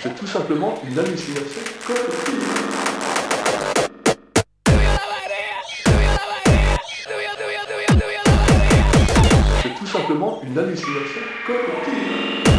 C'est tout simplement une hallucination collective. C'est tout simplement une hallucination collective.